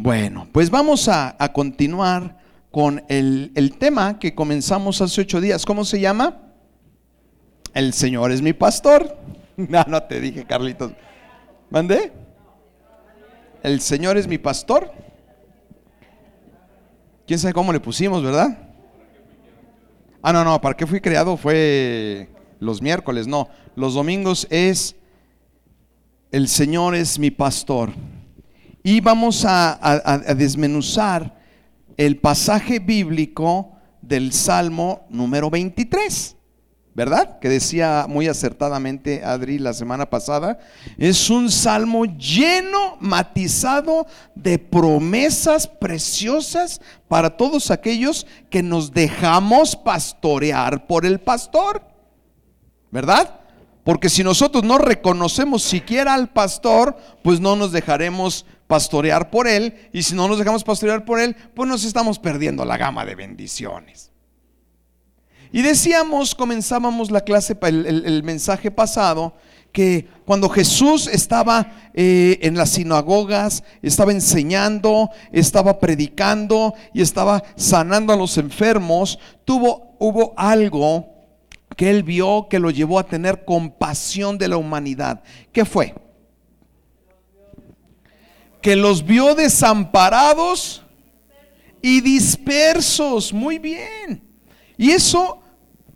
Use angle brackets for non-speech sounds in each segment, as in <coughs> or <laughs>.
Bueno, pues vamos a, continuar con el, el, tema que comenzamos hace ocho días. ¿Cómo se llama? El Señor es mi pastor. <laughs> No, no te dije, Carlitos. ¿Mandé? El Señor es mi pastor. ¿Quién sabe cómo le pusimos, verdad? Ah, no, no, ¿para qué fui creado? Fue los miércoles, no. Los domingos es El Señor es mi pastor. Y vamos a, desmenuzar el pasaje bíblico del Salmo número 23. ¿verdad? Que decía muy acertadamente Adri la semana pasada, es un salmo lleno, matizado de promesas preciosas para todos aquellos que nos dejamos pastorear por el pastor, ¿verdad? Porque si nosotros no reconocemos siquiera al pastor, pues no nos dejaremos pastorear por él. Y si no nos dejamos pastorear por él, pues nos estamos perdiendo la gama de bendiciones. Y decíamos, comenzábamos la clase, el, mensaje pasado, que cuando Jesús estaba eh, en las sinagogas, estaba enseñando, estaba predicando y estaba sanando a los enfermos, tuvo, hubo algo que él vio que lo llevó a tener compasión de la humanidad. ¿Qué fue? Que los vio desamparados y dispersos. Muy bien. Y eso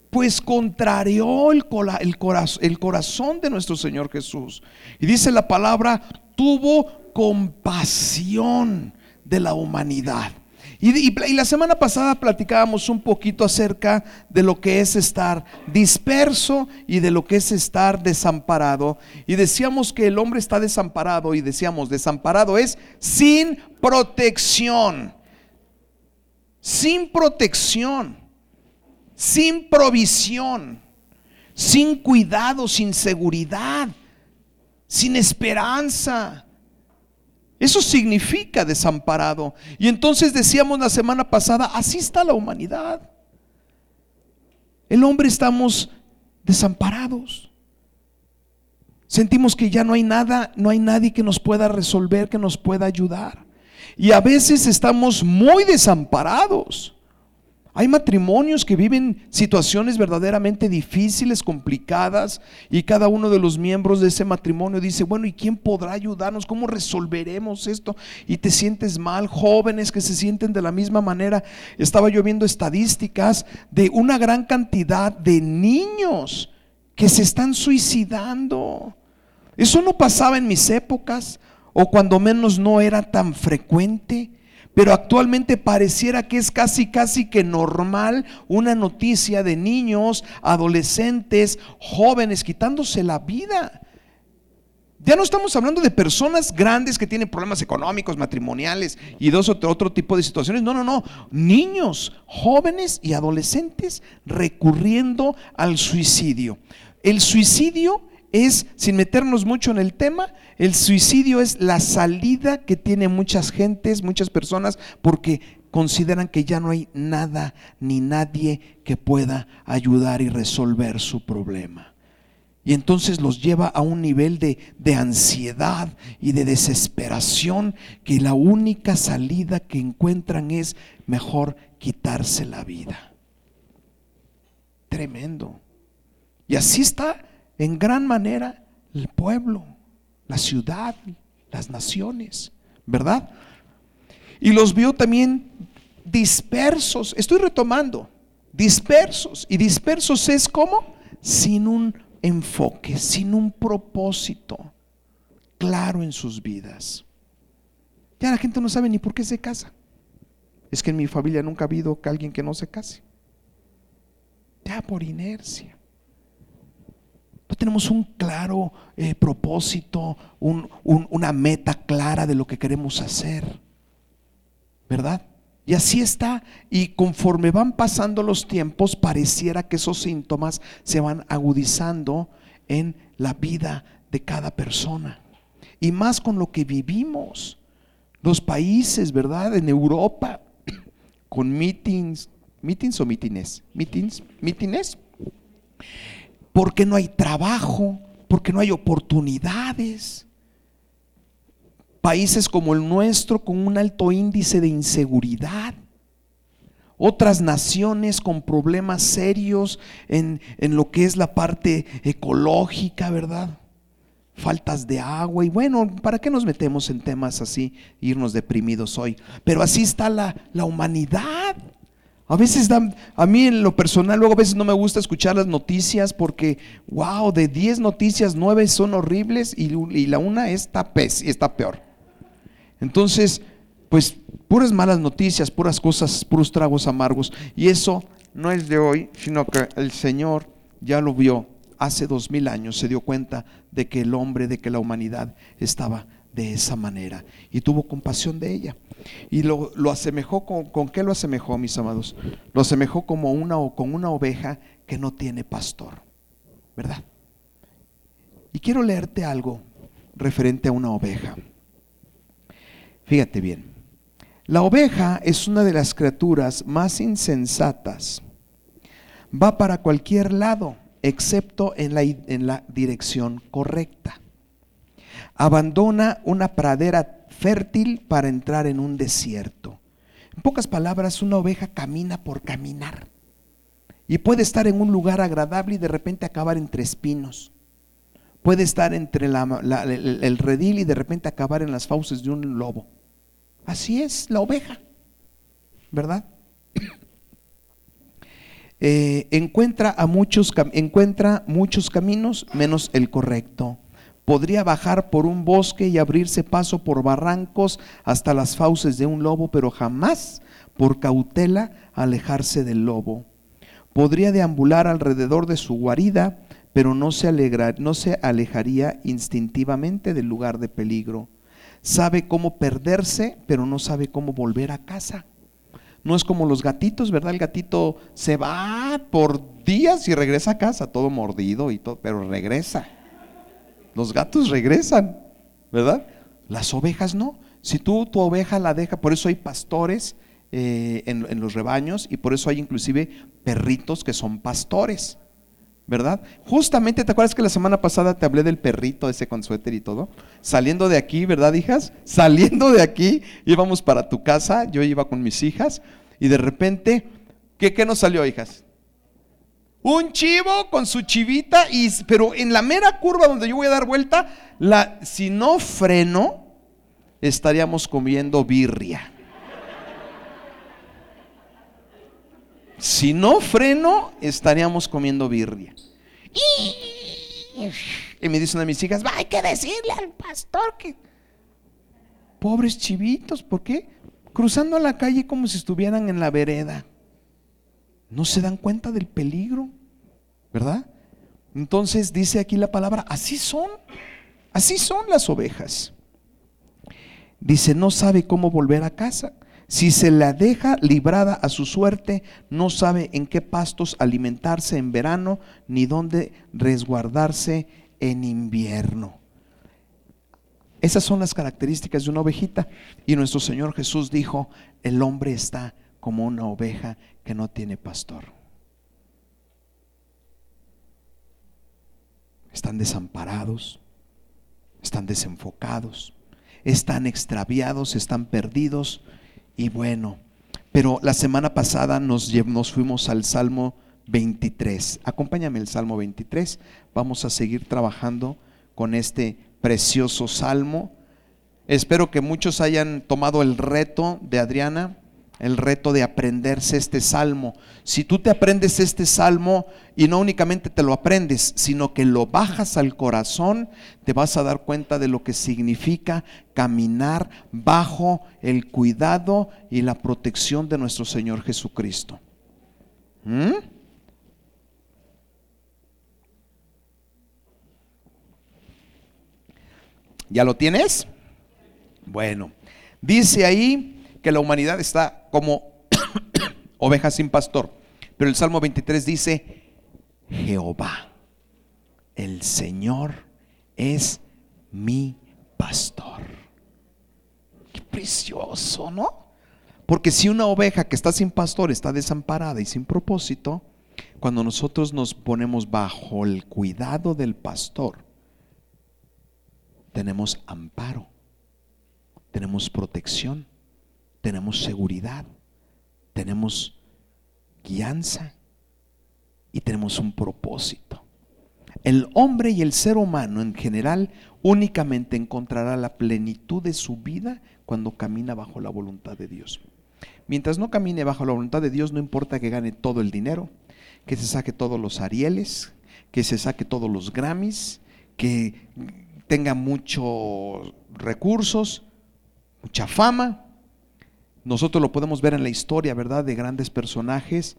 pues contrarió el, el, el corazón de nuestro Señor Jesús. Y dice la palabra, tuvo compasión de la humanidad. Y, la semana pasada platicábamos un poquito acerca de lo que es estar disperso y de lo que es estar desamparado. Y decíamos que el hombre está desamparado y decíamos, desamparado es sin protección. Sin protección. Sin provisión. Sin cuidado, sin seguridad. Sin esperanza eso significa desamparado. Y entonces decíamos la semana pasada, así está la humanidad. El hombre estamos desamparados. Sentimos que ya no hay nada, no hay nadie que nos pueda resolver, que nos pueda ayudar. Y a veces estamos muy desamparados. Hay matrimonios que viven situaciones verdaderamente difíciles, complicadas, y cada uno de los miembros de ese matrimonio dice, bueno, ¿y quién podrá ayudarnos? ¿Cómo resolveremos esto? Y te sientes mal, jóvenes que se sienten de la misma manera. Estaba yo viendo estadísticas de una gran cantidad de niños que se están suicidando. Eso no pasaba en mis épocas, o cuando menos no era tan frecuente. Pero actualmente pareciera que es casi, casi que normal una noticia de niños, adolescentes, jóvenes quitándose la vida. Ya no estamos hablando de personas grandes que tienen problemas económicos, matrimoniales y dos otro, otro tipo de situaciones. No, no, no. Niños, jóvenes y adolescentes recurriendo al suicidio. El suicidio es, sin meternos mucho en el tema, el suicidio es la salida que tienen muchas gentes, muchas personas, porque consideran que ya no hay nada ni nadie que pueda ayudar y resolver su problema. Y entonces los lleva a un nivel de, de, ansiedad y de desesperación que la única salida que encuentran es mejor quitarse la vida. Tremendo. Y así está en gran manera el pueblo, la ciudad, las naciones, ¿verdad? Y los vio también dispersos. Estoy retomando, dispersos. Y dispersos es como sin un enfoque, sin un propósito claro en sus vidas. Ya la gente no sabe ni por qué se casa. Es que en mi familia nunca ha habido alguien que no se case. Ya por inercia. No tenemos un claro eh, propósito, una meta clara de lo que queremos hacer. ¿Verdad? Y así está. Y conforme van pasando los tiempos, pareciera que esos síntomas se van agudizando en la vida de cada persona. Y más con lo que vivimos. Los países, ¿verdad? En Europa, <coughs> con meetings, meetings o mítines, meetings, mítines porque no hay trabajo, porque no hay oportunidades. países como el nuestro con un alto índice de inseguridad, otras naciones con problemas serios en, en, lo que es la parte ecológica, ¿verdad? Faltas de agua y bueno, ¿para qué nos metemos en temas así, irnos deprimidos hoy? Pero así está la, la humanidad. A veces dan, a mí en lo personal, luego a veces no me gusta escuchar las noticias porque, wow, de 10 noticias, 9 son horribles y, la una está, pez, está peor. Entonces, pues puras malas noticias, puras cosas, puros tragos amargos. Y eso no es de hoy, sino que el Señor ya lo vio hace dos mil años, se dio cuenta de que el hombre, de que la humanidad estaba de esa manera y tuvo compasión de ella. Y lo, lo asemejó con, con, qué lo asemejó, mis amados? Lo asemejó como una o con una oveja que no tiene pastor, ¿verdad? Y quiero leerte algo referente a una oveja. Fíjate bien. La oveja es una de las criaturas más insensatas. Va para cualquier lado, excepto en la, en la dirección correcta abandona una pradera fértil para entrar en un desierto. En pocas palabras, una oveja camina por caminar. Y puede estar en un lugar agradable y de repente acabar entre espinos. Puede estar entre el, redil y de repente acabar en las fauces de un lobo. Así es la oveja, ¿verdad? <coughs> Eh, encuentra, a muchos, encuentra muchos caminos menos el correcto podría bajar por un bosque y abrirse paso por barrancos hasta las fauces de un lobo, pero jamás por cautela alejarse del lobo. Podría deambular alrededor de su guarida, pero no se, no se alejaría instintivamente del lugar de peligro. Sabe cómo perderse, pero no sabe cómo volver a casa. No es como los gatitos, ¿verdad? El gatito se va por días y regresa a casa, todo mordido y todo, pero regresa. Los gatos regresan, ¿verdad? Las ovejas no. Si tú tu oveja la deja, por eso hay pastores eh, en, en los rebaños y por eso hay inclusive perritos que son pastores. ¿verdad? Justamente, ¿te acuerdas que la semana pasada te hablé del perrito ese con suéter y todo? Saliendo de aquí, ¿verdad, hijas? Saliendo de aquí, íbamos para tu casa, yo iba con mis hijas, y de repente, ¿qué, qué nos salió, hijas? Un chivo con su chivita, y, pero en la mera curva donde yo voy a dar vuelta, la, si no freno, estaríamos comiendo birria. Si no freno, estaríamos comiendo birria. Y me dice una de mis hijas, hay que decirle al pastor que... Pobres chivitos, ¿por qué? Cruzando la calle como si estuvieran en la vereda no se dan cuenta del peligro, ¿verdad? Entonces dice aquí la palabra, así son, así son las ovejas. Dice, no sabe cómo volver a casa. Si se la deja librada a su suerte, no sabe en qué pastos alimentarse en verano, ni dónde resguardarse en invierno. Esas son las características de una ovejita. Y nuestro Señor Jesús dijo, el hombre está como una oveja que no tiene pastor. Están desamparados, están desenfocados, están extraviados, están perdidos y bueno. Pero la semana pasada nos, fuimos al Salmo 23. Acompáñame el Salmo 23. Vamos a seguir trabajando con este precioso salmo. Espero que muchos hayan tomado el reto de Adriana el reto de aprenderse este salmo. Si tú te aprendes este salmo y no únicamente te lo aprendes, sino que lo bajas al corazón, te vas a dar cuenta de lo que significa caminar bajo el cuidado y la protección de nuestro Señor Jesucristo. ¿Mm? ¿Ya lo tienes? Bueno, dice ahí que la humanidad está como <coughs> oveja sin pastor. Pero el Salmo 23 dice, Jehová, el Señor es mi pastor. Qué precioso, ¿no? Porque si una oveja que está sin pastor está desamparada y sin propósito, cuando nosotros nos ponemos bajo el cuidado del pastor, tenemos amparo tenemos protección, tenemos seguridad, tenemos guianza y tenemos un propósito. El hombre y el ser humano en general únicamente encontrará la plenitud de su vida cuando camina bajo la voluntad de Dios. Mientras no camine bajo la voluntad de Dios, no importa que gane todo el dinero, que se saque todos los Arieles, que se saque todos los Grammys, que tenga muchos recursos, mucha fama. Nosotros lo podemos ver en la historia, ¿verdad? De grandes personajes,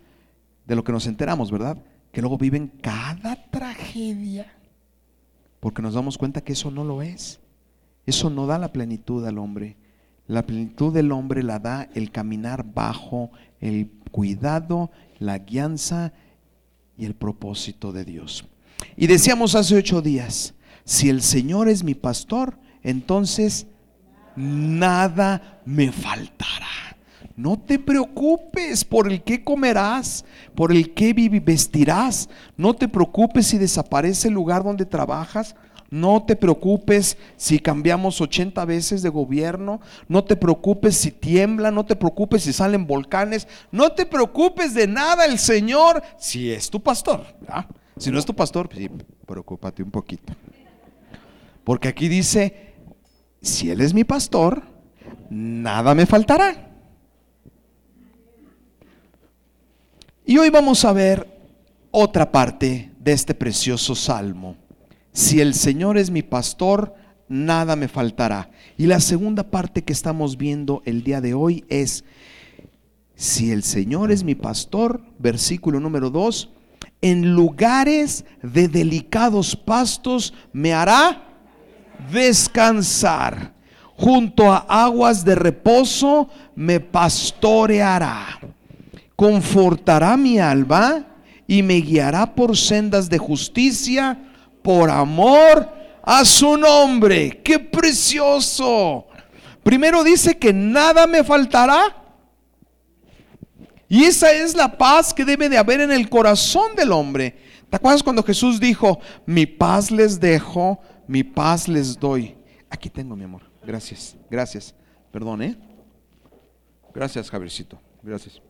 de lo que nos enteramos, ¿verdad? Que luego viven cada tragedia, porque nos damos cuenta que eso no lo es. Eso no da la plenitud al hombre. La plenitud del hombre la da el caminar bajo el cuidado, la guianza y el propósito de Dios. Y decíamos hace ocho días, si el Señor es mi pastor, entonces nada me faltará. No te preocupes por el que comerás, por el que vestirás. No te preocupes si desaparece el lugar donde trabajas. No te preocupes si cambiamos 80 veces de gobierno. No te preocupes si tiembla. No te preocupes si salen volcanes. No te preocupes de nada el Señor si es tu pastor. Si no es tu pastor, pues sí, preocúpate un poquito. Porque aquí dice, si Él es mi pastor, nada me faltará. Y hoy vamos a ver otra parte de este precioso salmo. Si el Señor es mi pastor, nada me faltará. Y la segunda parte que estamos viendo el día de hoy es, si el Señor es mi pastor, versículo número 2, en lugares de delicados pastos me hará descansar. Junto a aguas de reposo me pastoreará. Confortará mi alma y me guiará por sendas de justicia por amor a su nombre. ¡Qué precioso! Primero dice que nada me faltará. Y esa es la paz que debe de haber en el corazón del hombre. ¿Te acuerdas cuando Jesús dijo, mi paz les dejo, mi paz les doy? Aquí tengo, mi amor. Gracias, gracias. Perdón, ¿eh? Gracias, Javiercito. Gracias.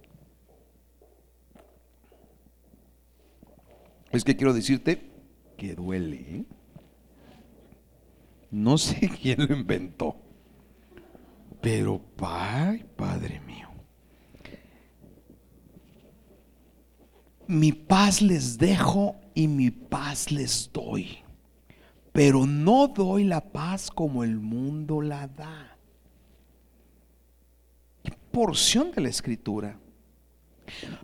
Es que quiero decirte que duele. ¿eh? No sé <laughs> quién lo inventó, pero ay, Padre mío. Mi paz les dejo y mi paz les doy. Pero no doy la paz como el mundo la da. ¿Qué porción de la escritura?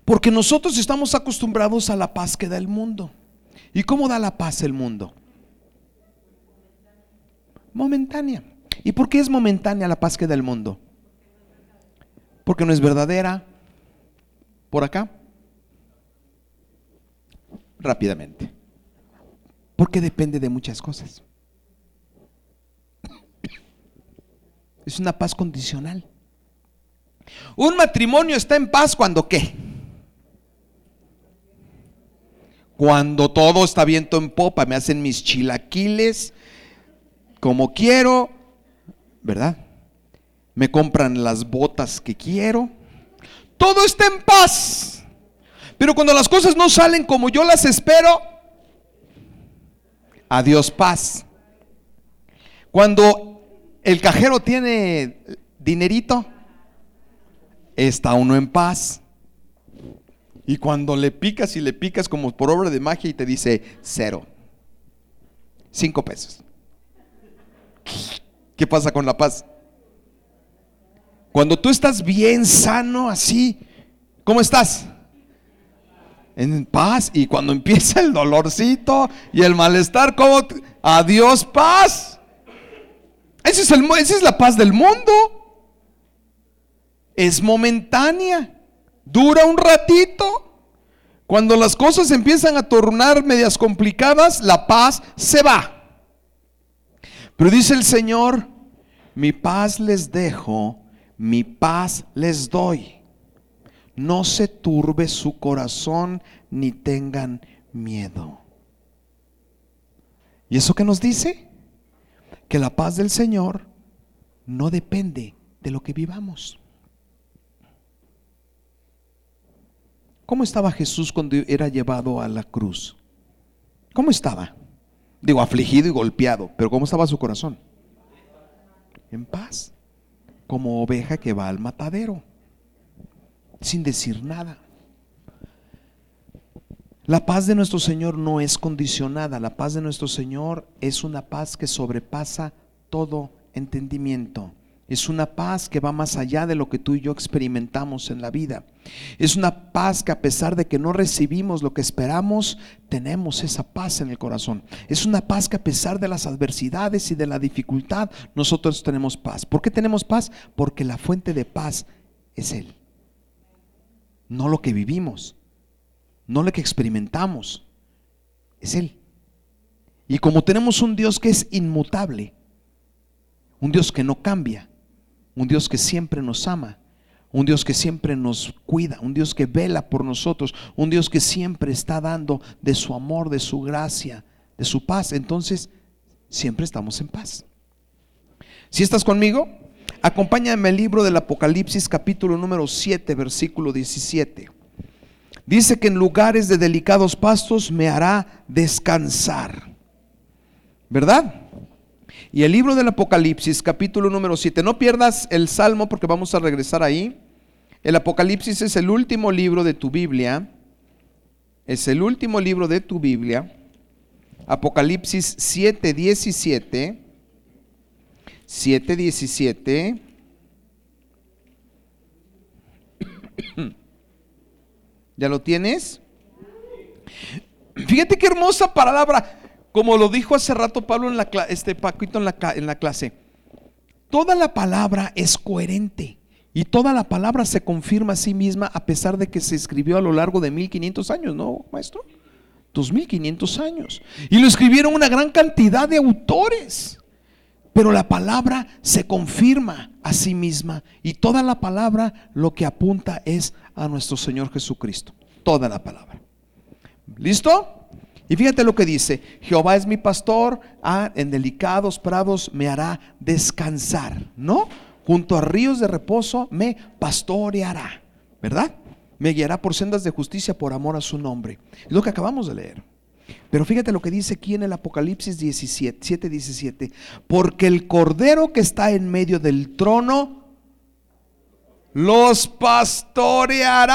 Porque nosotros estamos acostumbrados a la paz que da el mundo. ¿Y cómo da la paz el mundo? Momentánea. ¿Y por qué es momentánea la paz que da el mundo? Porque no es verdadera. Por acá. Rápidamente. Porque depende de muchas cosas. <coughs> Es una paz condicional. Un matrimonio está en paz cuando qué? Cuando todo está viento en popa, me hacen mis chilaquiles como quiero, ¿verdad? Me compran las botas que quiero. Todo está en paz. Pero cuando las cosas no salen como yo las espero, adiós paz. Cuando el cajero tiene dinerito, está uno en paz. Y cuando le picas y le picas como por obra de magia y te dice cero, cinco pesos. ¿Qué pasa con la paz? Cuando tú estás bien sano, así, ¿cómo estás? En paz. Y cuando empieza el dolorcito y el malestar, ¿cómo? Adiós, paz. Es esa es la paz del mundo. Es momentánea. Dura un ratito. Cuando las cosas empiezan a tornar medias complicadas, la paz se va. Pero dice el Señor, mi paz les dejo, mi paz les doy. No se turbe su corazón ni tengan miedo. ¿Y eso qué nos dice? Que la paz del Señor no depende de lo que vivamos. ¿Cómo estaba Jesús cuando era llevado a la cruz? ¿Cómo estaba? Digo, afligido y golpeado, pero ¿cómo estaba su corazón? En paz, como oveja que va al matadero, sin decir nada. La paz de nuestro Señor no es condicionada, la paz de nuestro Señor es una paz que sobrepasa todo entendimiento. Es una paz que va más allá de lo que tú y yo experimentamos en la vida. Es una paz que a pesar de que no recibimos lo que esperamos, tenemos esa paz en el corazón. Es una paz que a pesar de las adversidades y de la dificultad, nosotros tenemos paz. ¿Por qué tenemos paz? Porque la fuente de paz es Él. No lo que vivimos, no lo que experimentamos, es Él. Y como tenemos un Dios que es inmutable, un Dios que no cambia, un Dios que siempre nos ama, un Dios que siempre nos cuida, un Dios que vela por nosotros, un Dios que siempre está dando de su amor, de su gracia, de su paz. Entonces, siempre estamos en paz. Si estás conmigo, acompáñame al libro del Apocalipsis capítulo número 7, versículo 17. Dice que en lugares de delicados pastos me hará descansar. ¿Verdad? Y el libro del Apocalipsis, capítulo número 7. No pierdas el Salmo porque vamos a regresar ahí. El Apocalipsis es el último libro de tu Biblia. Es el último libro de tu Biblia. Apocalipsis 7, 17. 7, 17. ¿Ya lo tienes? Fíjate qué hermosa palabra. Como lo dijo hace rato Pablo en la este Paquito en la, en la clase, toda la palabra es coherente y toda la palabra se confirma a sí misma a pesar de que se escribió a lo largo de 1500 años, ¿no, maestro? 2500 años. Y lo escribieron una gran cantidad de autores. Pero la palabra se confirma a sí misma y toda la palabra lo que apunta es a nuestro Señor Jesucristo. Toda la palabra. ¿Listo? Y fíjate lo que dice, Jehová es mi pastor, ah, en delicados prados me hará descansar, ¿no? Junto a ríos de reposo me pastoreará, ¿verdad? Me guiará por sendas de justicia por amor a su nombre. Es lo que acabamos de leer. Pero fíjate lo que dice aquí en el Apocalipsis 17, 7, 17. Porque el cordero que está en medio del trono los pastoreará.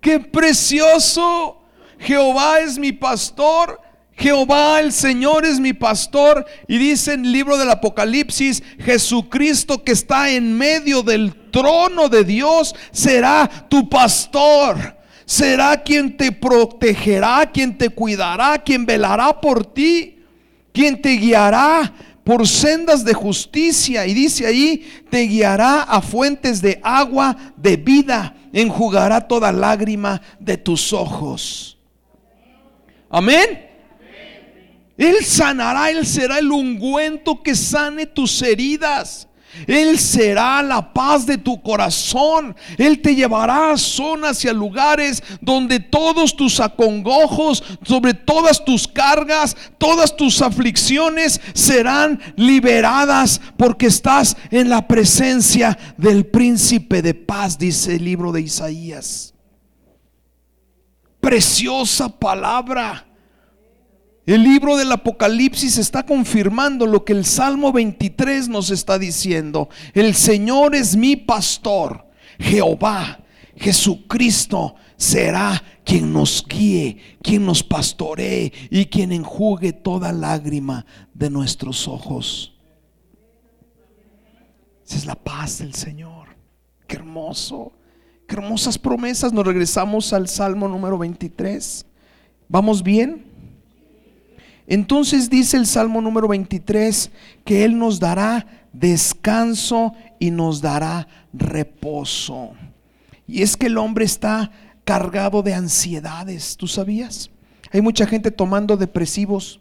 ¡Qué precioso! Jehová es mi pastor, Jehová el Señor es mi pastor. Y dice en el libro del Apocalipsis, Jesucristo que está en medio del trono de Dios será tu pastor. Será quien te protegerá, quien te cuidará, quien velará por ti, quien te guiará por sendas de justicia. Y dice ahí, te guiará a fuentes de agua de vida, enjugará toda lágrima de tus ojos. Amén. Él sanará, Él será el ungüento que sane tus heridas. Él será la paz de tu corazón. Él te llevará a zonas y a lugares donde todos tus acongojos, sobre todas tus cargas, todas tus aflicciones serán liberadas porque estás en la presencia del príncipe de paz, dice el libro de Isaías preciosa palabra. El libro del Apocalipsis está confirmando lo que el Salmo 23 nos está diciendo. El Señor es mi pastor. Jehová, Jesucristo será quien nos guíe, quien nos pastoree y quien enjugue toda lágrima de nuestros ojos. Esa es la paz del Señor. Qué hermoso. Qué hermosas promesas. Nos regresamos al Salmo número 23. ¿Vamos bien? Entonces dice el Salmo número 23 que Él nos dará descanso y nos dará reposo. Y es que el hombre está cargado de ansiedades, ¿tú sabías? Hay mucha gente tomando depresivos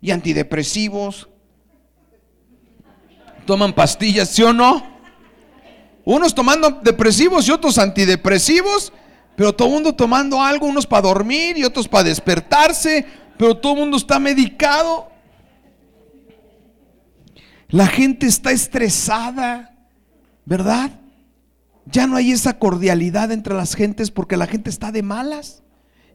y antidepresivos. Toman pastillas, ¿sí o no? Unos tomando depresivos y otros antidepresivos, pero todo el mundo tomando algo, unos para dormir y otros para despertarse, pero todo el mundo está medicado. La gente está estresada, ¿verdad? Ya no hay esa cordialidad entre las gentes porque la gente está de malas.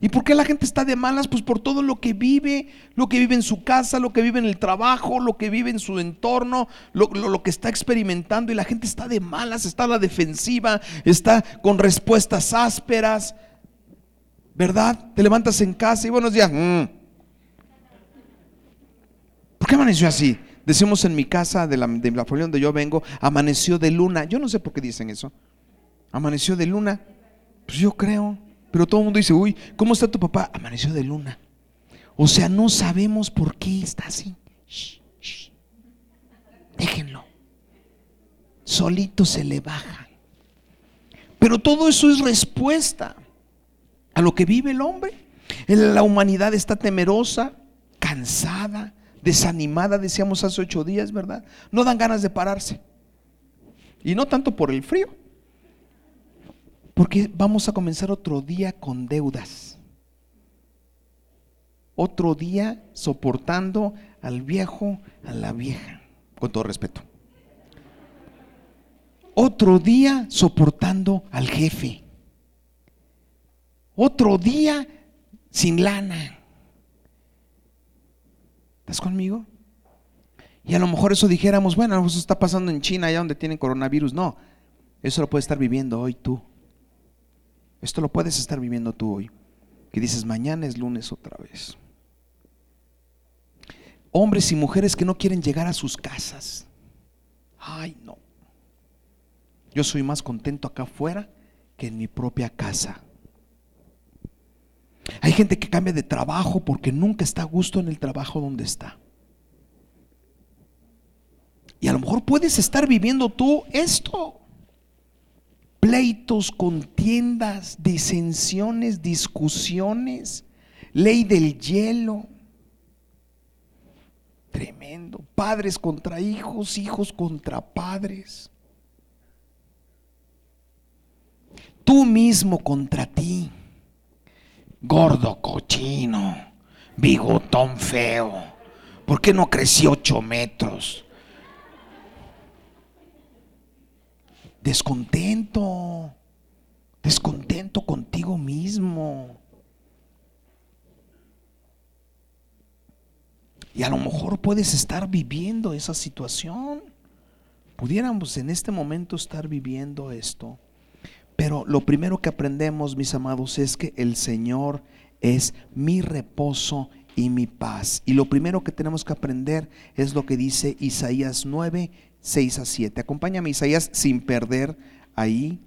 ¿Y por qué la gente está de malas? Pues por todo lo que vive, lo que vive en su casa, lo que vive en el trabajo, lo que vive en su entorno, lo, que está experimentando. Y la gente está de malas, está a la defensiva, está con respuestas ásperas. ¿Verdad? Te levantas en casa y buenos días. Mm. ¿Por qué amaneció así? Decimos en mi casa, de la, de la familia donde yo vengo, amaneció de luna. Yo no sé por qué dicen eso. Amaneció de luna. Pues yo creo. Pero todo el mundo dice, uy, ¿cómo está tu papá? Amaneció de luna. O sea, no sabemos por qué está así. Déjenlo. Solito se le baja. Pero todo eso es respuesta a lo que vive el hombre. La humanidad está temerosa, cansada, desanimada, decíamos hace ocho días, ¿verdad? No dan ganas de pararse. Y no tanto por el frío, porque vamos a comenzar otro día con deudas. Otro día soportando al viejo, a la vieja, con todo respeto. Otro día soportando al jefe. Otro día sin lana. ¿Estás conmigo? Y a lo mejor eso dijéramos, bueno, eso está pasando en China, allá donde tienen coronavirus. No, eso lo puedes estar viviendo hoy tú. Esto lo puedes estar viviendo tú hoy. Que dices, mañana es lunes otra vez. Hombres y mujeres que no quieren llegar a sus casas. Ay, no. Yo soy más contento acá afuera que en mi propia casa. Hay gente que cambia de trabajo porque nunca está a gusto en el trabajo donde está. Y a lo mejor puedes estar viviendo tú esto pleitos, contiendas, disensiones, discusiones, ley del hielo. Tremendo. Padres contra hijos, hijos contra padres. Tú mismo contra ti. Gordo cochino, bigotón feo. ¿Por qué no crecí ocho metros? Descontento, descontento contigo mismo. Y a lo mejor puedes estar viviendo esa situación. Pudiéramos en este momento estar viviendo esto. Pero lo primero que aprendemos, mis amados, es que el Señor es mi reposo y mi paz. Y lo primero que tenemos que aprender es lo que dice Isaías 9, 6 a 7. Acompáñame Isaías sin perder ahí.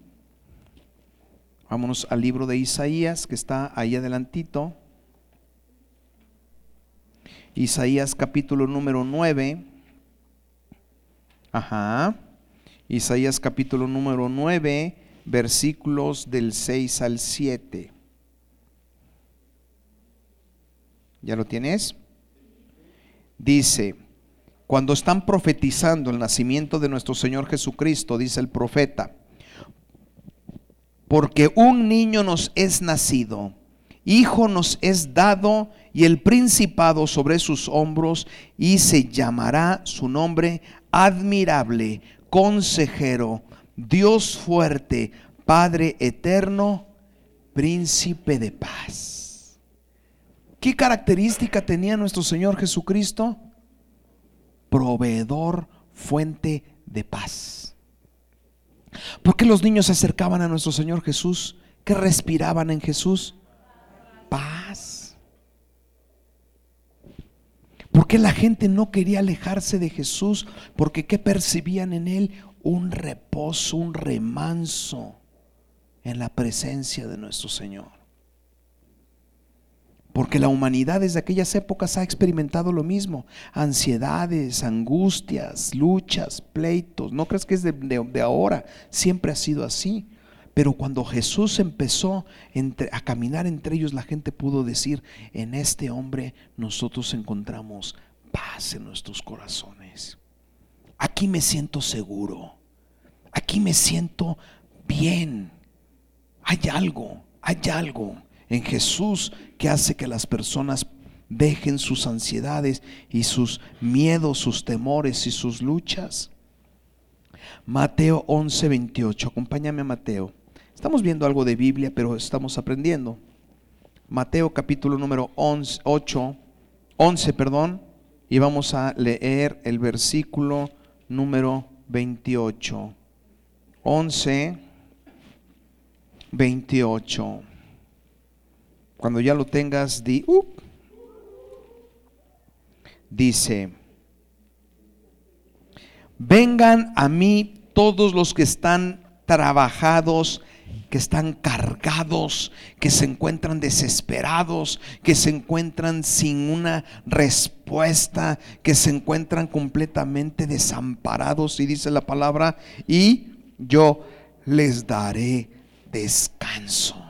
Vámonos al libro de Isaías que está ahí adelantito. Isaías capítulo número 9. Ajá. Isaías capítulo número 9, versículos del 6 al 7. ¿Ya lo tienes? Dice, cuando están profetizando el nacimiento de nuestro Señor Jesucristo, dice el profeta, porque un niño nos es nacido, hijo nos es dado y el principado sobre sus hombros y se llamará su nombre admirable, consejero, Dios fuerte, Padre eterno, príncipe de paz. ¿Qué característica tenía nuestro Señor Jesucristo? Proveedor, fuente de paz. ¿Por qué los niños se acercaban a nuestro Señor Jesús? ¿Qué respiraban en Jesús? Paz. ¿Por qué la gente no quería alejarse de Jesús? Porque ¿qué percibían en Él? Un reposo, un remanso en la presencia de nuestro Señor. Porque la humanidad desde aquellas épocas ha experimentado lo mismo. Ansiedades, angustias, luchas, pleitos. No crees que es de, ahora. Siempre ha sido así. Pero cuando Jesús empezó a caminar entre ellos, la gente pudo decir, en este hombre nosotros encontramos paz en nuestros corazones. Aquí me siento seguro. Aquí me siento bien. Hay algo, hay algo en Jesús que hace que las personas Dejen sus ansiedades y sus miedos, sus temores y sus luchas. Mateo 11, 28. Acompáñame a Mateo. Estamos viendo algo de Biblia, pero estamos aprendiendo. Mateo capítulo número 11, 8, 11, perdón, y vamos a leer el versículo número 28. 11, 28. Cuando ya lo tengas, di, uh, dice, vengan a mí todos los que están trabajados, que están cargados, que se encuentran desesperados, que se encuentran sin una respuesta, que se encuentran completamente desamparados. Y dice la palabra, y yo les daré descanso.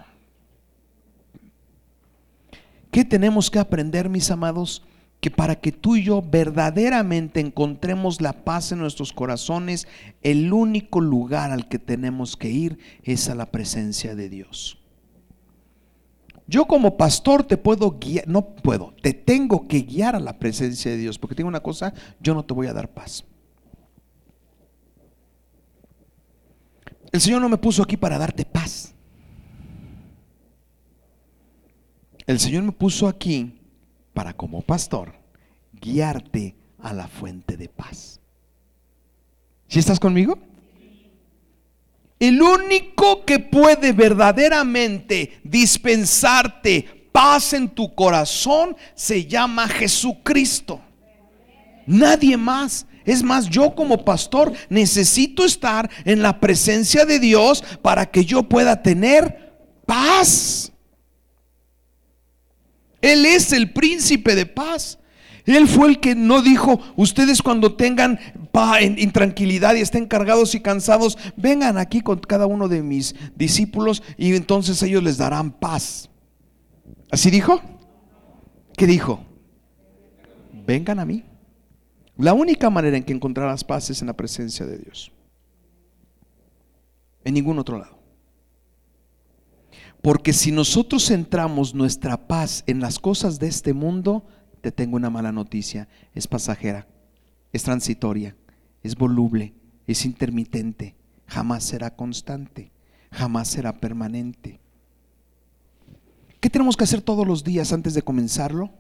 ¿Qué tenemos que aprender, mis amados? Que para que tú y yo verdaderamente encontremos la paz en nuestros corazones, el único lugar al que tenemos que ir es a la presencia de Dios. Yo como pastor te puedo guiar, no puedo, te tengo que guiar a la presencia de Dios, porque tengo una cosa, yo no te voy a dar paz. El Señor no me puso aquí para darte paz. El Señor me puso aquí para como pastor guiarte a la fuente de paz. ¿Si estás conmigo? El único que puede verdaderamente dispensarte paz en tu corazón se llama Jesucristo. Nadie más. Es más, yo como pastor necesito estar en la presencia de Dios para que yo pueda tener paz. Él es el príncipe de paz. Él fue el que no dijo, ustedes cuando tengan intranquilidad y estén cargados y cansados, vengan aquí con cada uno de mis discípulos y entonces ellos les darán paz. ¿Así dijo? ¿Qué dijo? Vengan a mí. La única manera en que encontrarás paz es en la presencia de Dios. En ningún otro lado. Porque si nosotros centramos nuestra paz en las cosas de este mundo, te tengo una mala noticia. Es pasajera, es transitoria, es voluble, es intermitente, jamás será constante, jamás será permanente. ¿Qué tenemos que hacer todos los días antes de comenzarlo?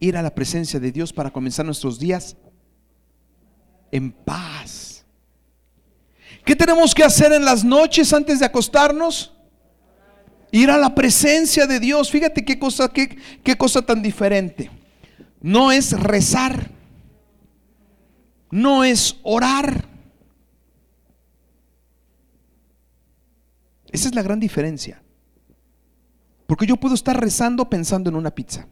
Ir a la presencia de Dios para comenzar nuestros días en paz ¿Qué tenemos que hacer en las noches antes de acostarnos? Ir a la presencia de Dios. Fíjate qué cosa, qué, cosa tan diferente. No es rezar. No es orar. Esa es la gran diferencia. Porque yo puedo estar rezando pensando en una pizza.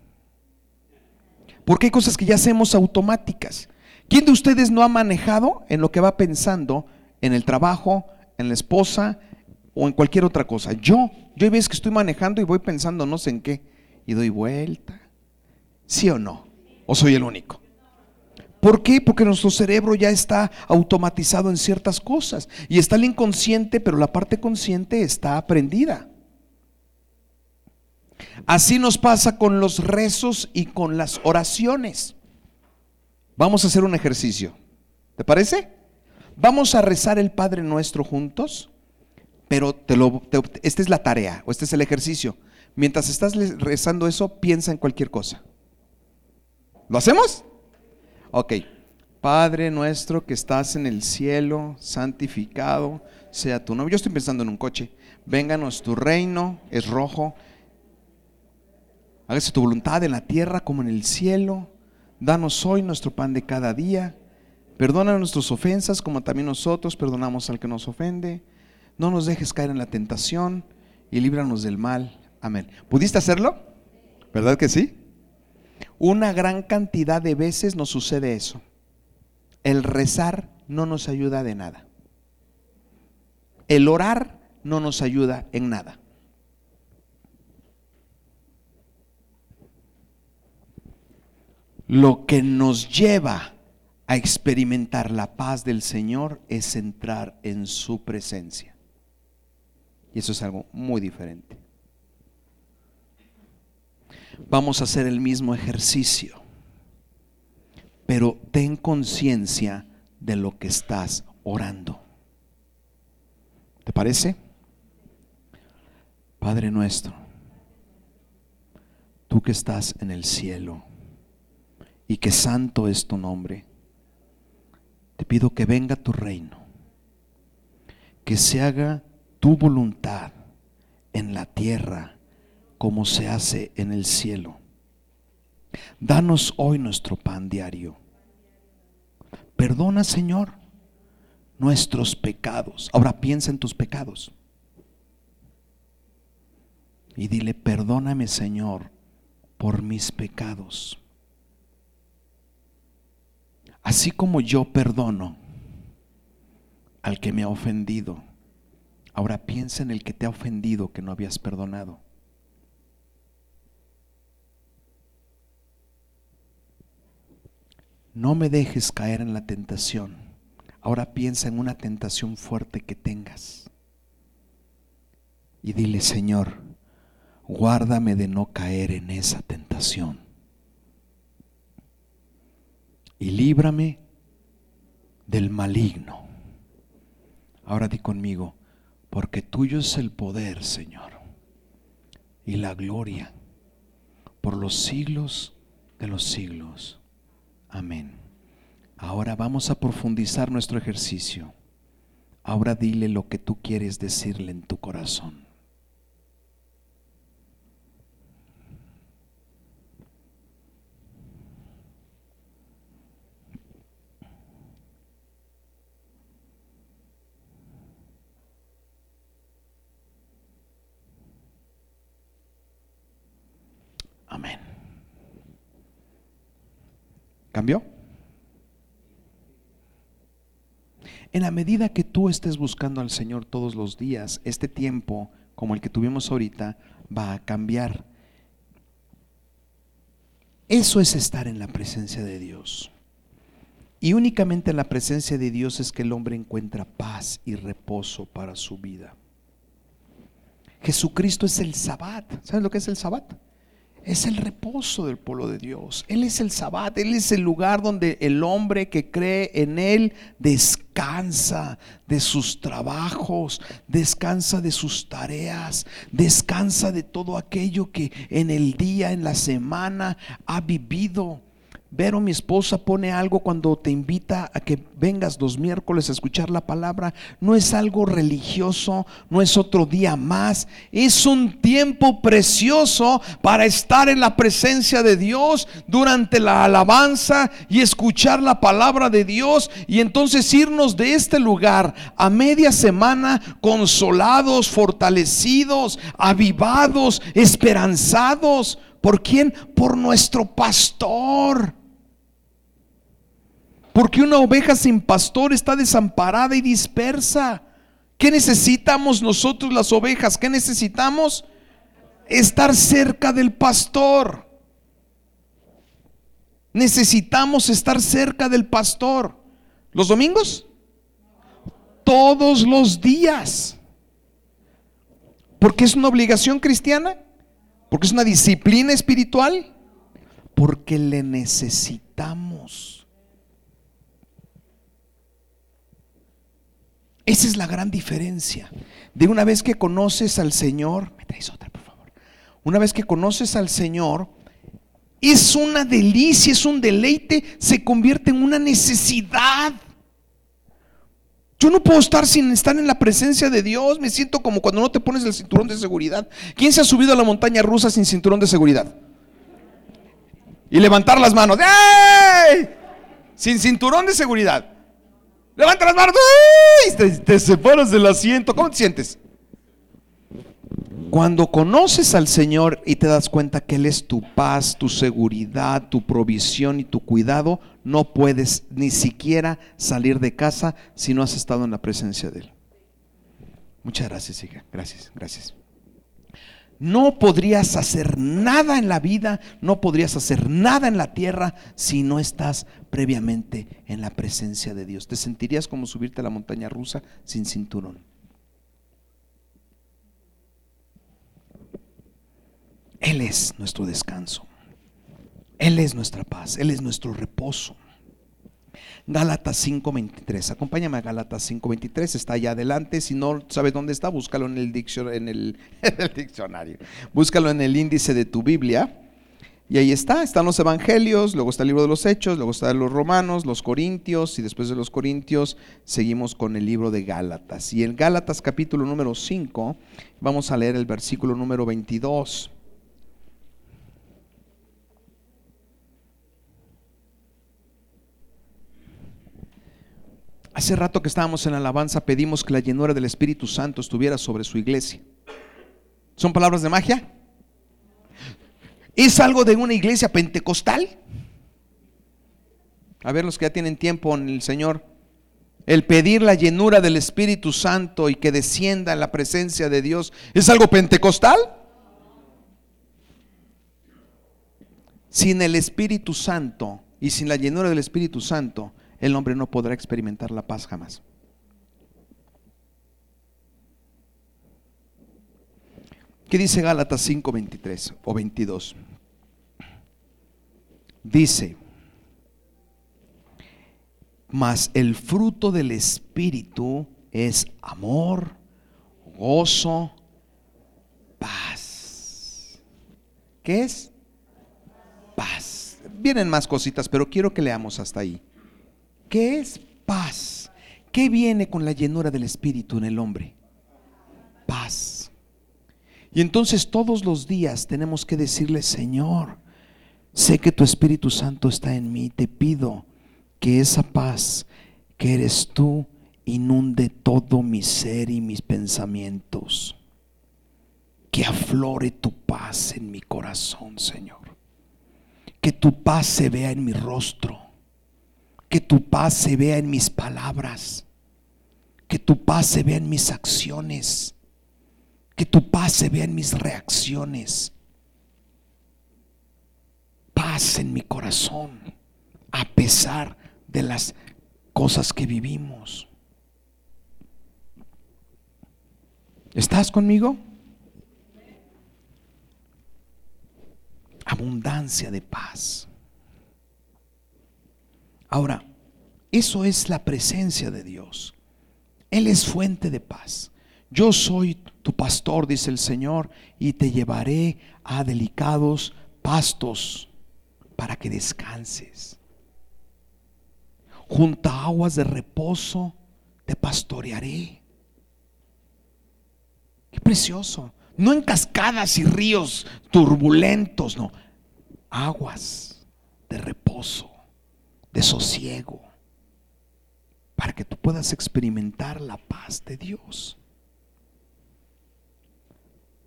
Porque hay cosas que ya hacemos automáticas. ¿Quién de ustedes no ha manejado en lo que va pensando en el trabajo, en la esposa o en cualquier otra cosa. Yo, yo hay veces que estoy manejando y voy pensando no sé en qué y doy vuelta. ¿Sí o no? ¿O soy el único? ¿Por qué? Porque nuestro cerebro ya está automatizado en ciertas cosas y está el inconsciente, pero la parte consciente está aprendida. Así nos pasa con los rezos y con las oraciones. Vamos a hacer un ejercicio. ¿Te parece? Vamos a rezar el Padre Nuestro juntos, pero te lo, esta es la tarea o este es el ejercicio. Mientras estás rezando eso, piensa en cualquier cosa. ¿Lo hacemos? Ok. Padre nuestro que estás en el cielo, santificado sea tu nombre. Yo estoy pensando en un coche. Vénganos tu reino, es rojo. Hágase tu voluntad en la tierra como en el cielo. Danos hoy nuestro pan de cada día Perdona nuestras ofensas como también nosotros perdonamos al que nos ofende. No nos dejes caer en la tentación y líbranos del mal. Amén. ¿Pudiste hacerlo? ¿Verdad que sí? Una gran cantidad de veces nos sucede eso. El rezar no nos ayuda de nada. El orar no nos ayuda en nada. Lo que nos lleva a experimentar la paz del Señor es entrar en su presencia. Y eso es algo muy diferente. Vamos a hacer el mismo ejercicio, pero ten conciencia de lo que estás orando. ¿Te parece? Padre nuestro, tú que estás en el cielo y que santo es tu nombre, te pido que venga tu reino, que se haga tu voluntad en la tierra como se hace en el cielo. Danos hoy nuestro pan diario. Perdona, Señor, nuestros pecados. Ahora piensa en tus pecados. Y dile, perdóname, Señor, por mis pecados. Así como yo perdono al que me ha ofendido. Ahora piensa en el que te ha ofendido que no habías perdonado. No me dejes caer en la tentación. Ahora piensa en una tentación fuerte que tengas. Y dile, Señor, guárdame de no caer en esa tentación. Y líbrame del maligno. Ahora di conmigo, porque tuyo es el poder, Señor, y la gloria por los siglos de los siglos. Amén. Ahora vamos a profundizar nuestro ejercicio. Ahora dile lo que tú quieres decirle en tu corazón. Amén. ¿Cambió? En la medida que tú estés buscando al Señor todos los días, este tiempo, como el que tuvimos ahorita, va a cambiar. Eso es estar en la presencia de Dios. Y únicamente en la presencia de Dios es que el hombre encuentra paz y reposo para su vida. Jesucristo es el sabbat. ¿Sabes lo que es el sabbat? Es el reposo del pueblo de Dios. Él es el sabbat, Él es el lugar donde el hombre que cree en Él descansa de sus trabajos, descansa de sus tareas, descansa de todo aquello que en el día, en la semana ha vivido. Vero, mi esposa, pone algo cuando te invita a que vengas los miércoles a escuchar la palabra. No es algo religioso, no es otro día más. Es un tiempo precioso para estar en la presencia de Dios durante la alabanza y escuchar la palabra de Dios. Y entonces irnos de este lugar a media semana consolados, fortalecidos, avivados, esperanzados. ¿Por quién? Por nuestro pastor. Porque una oveja sin pastor está desamparada y dispersa. ¿Qué necesitamos nosotros las ovejas? ¿Qué necesitamos? Estar cerca del pastor. Necesitamos estar cerca del pastor. ¿Los domingos? Todos los días. Porque es una obligación cristiana. Porque es una disciplina espiritual. Porque le necesitamos. Esa es la gran diferencia. De una vez que conoces al Señor, me traes otra, por favor. Una vez que conoces al Señor, es una delicia, es un deleite, se convierte en una necesidad. Yo no puedo estar sin estar en la presencia de Dios. Me siento como cuando no te pones el cinturón de seguridad. ¿Quién se ha subido a la montaña rusa sin cinturón de seguridad? Y levantar las manos. ¡Ey! Sin cinturón de seguridad. Levanta las manos. Te, separas del asiento. ¿Cómo te sientes? Cuando conoces al Señor y te das cuenta que Él es tu paz, tu seguridad, tu provisión y tu cuidado, no puedes ni siquiera salir de casa si no has estado en la presencia de Él. Muchas gracias, hija. Gracias, gracias. No podrías hacer nada en la vida, no podrías hacer nada en la tierra si no estás previamente en la presencia de Dios. Te sentirías como subirte a la montaña rusa sin cinturón. Él es es nuestro descanso. Él es nuestra paz, Él es nuestro reposo. Gálatas 5:23. Acompáñame a Gálatas 5:23. Está allá adelante. Si no sabes dónde está, búscalo <laughs> en el, diccionario. Búscalo en el índice de tu Biblia. Y ahí está, están los evangelios, luego está el libro de los hechos, luego están los romanos, los corintios, y después de los corintios seguimos con el libro de Gálatas. Y en Gálatas capítulo número 5 vamos a leer el versículo número 22. Hace rato que estábamos en alabanza pedimos que la llenura del Espíritu Santo estuviera sobre su iglesia. ¿Son palabras de magia? ¿Es algo de una iglesia pentecostal? A ver los que ya tienen tiempo en el Señor. El pedir la llenura del Espíritu Santo y que descienda en la presencia de Dios, ¿es algo pentecostal? Sin el Espíritu Santo y sin la llenura del Espíritu Santo, el hombre no podrá experimentar la paz jamás. ¿Qué dice Gálatas 5, 23 o 22? Dice, mas el fruto del Espíritu es amor, gozo, paz. ¿Qué es? Paz. Vienen más cositas, pero quiero que leamos hasta ahí. ¿Qué es paz? ¿Qué viene con la llenura del Espíritu en el hombre? Paz. Y entonces todos los días tenemos que decirle, Señor, sé que tu Espíritu Santo está en mí, te pido que esa paz que eres tú inunde todo mi ser y mis pensamientos. Que aflore tu paz en mi corazón, Señor. Que tu paz se vea en mi rostro. Que tu paz se vea en mis palabras. Que tu paz se vea en mis acciones que tu paz se vea en mis reacciones. Paz en mi corazón, a pesar de las cosas que vivimos. ¿Estás conmigo? Abundancia de paz. Ahora, eso es la presencia de Dios. Él es fuente de paz. Yo soy tu pastor, dice el Señor, y te llevaré a delicados pastos para que descanses. Junto a aguas de reposo te pastorearé. Qué precioso. No en cascadas y ríos turbulentos, no. Aguas de reposo, de sosiego, para que tú puedas experimentar la paz de Dios.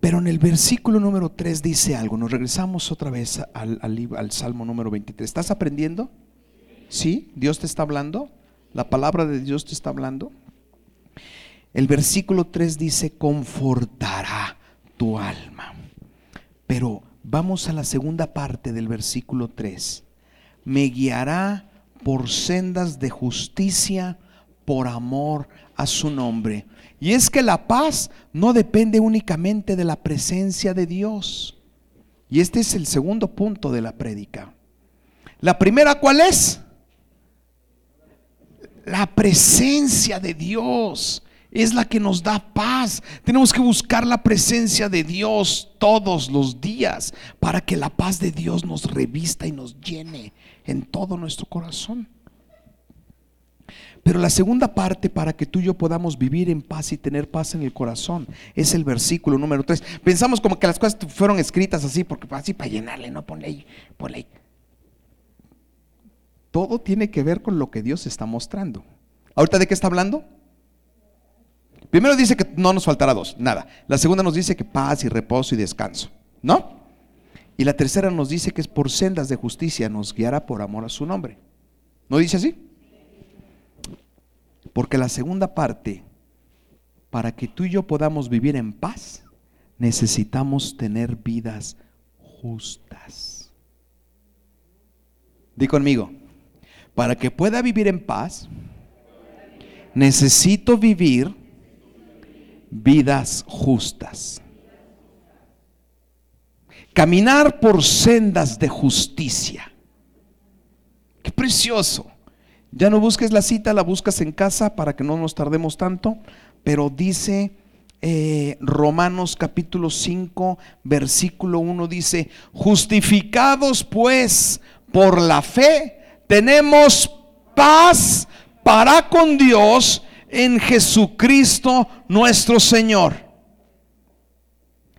Pero en el versículo número 3 dice algo. Nos regresamos otra vez al, al, Salmo número 23. ¿Estás aprendiendo? ¿Sí? ¿Dios te está hablando? ¿La palabra de Dios te está hablando? El versículo 3 dice, confortará tu alma. Pero vamos a la segunda parte del versículo 3. Me guiará por sendas de justicia por amor a su nombre. Y es que la paz no depende únicamente de la presencia de Dios. Y este es el segundo punto de la prédica. La primera, ¿cuál es? La presencia de Dios es la que nos da paz. Tenemos que buscar la presencia de Dios todos los días para que la paz de Dios nos revista y nos llene en todo nuestro corazón. Pero la segunda parte para que tú y yo podamos vivir en paz y tener paz en el corazón es el versículo número 3. Pensamos como que las cosas fueron escritas así, porque así para llenarle, no ponle ahí, ponle ahí. Todo tiene que ver con lo que Dios está mostrando. ¿Ahorita de qué está hablando? Primero dice que no nos faltará dos, nada. La segunda nos dice que paz y reposo y descanso, ¿no? Y la tercera nos dice que es por sendas de justicia nos guiará por amor a su nombre. ¿No dice así? Porque la segunda parte, para que tú y yo podamos vivir en paz, necesitamos tener vidas justas. Di conmigo, para que pueda vivir en paz, necesito vivir vidas justas. Caminar por sendas de justicia. Qué precioso. Ya no busques la cita, la buscas en casa para que no nos tardemos tanto, pero dice eh, Romanos capítulo 5, versículo 1, dice, justificados pues por la fe, tenemos paz para con Dios en Jesucristo nuestro Señor.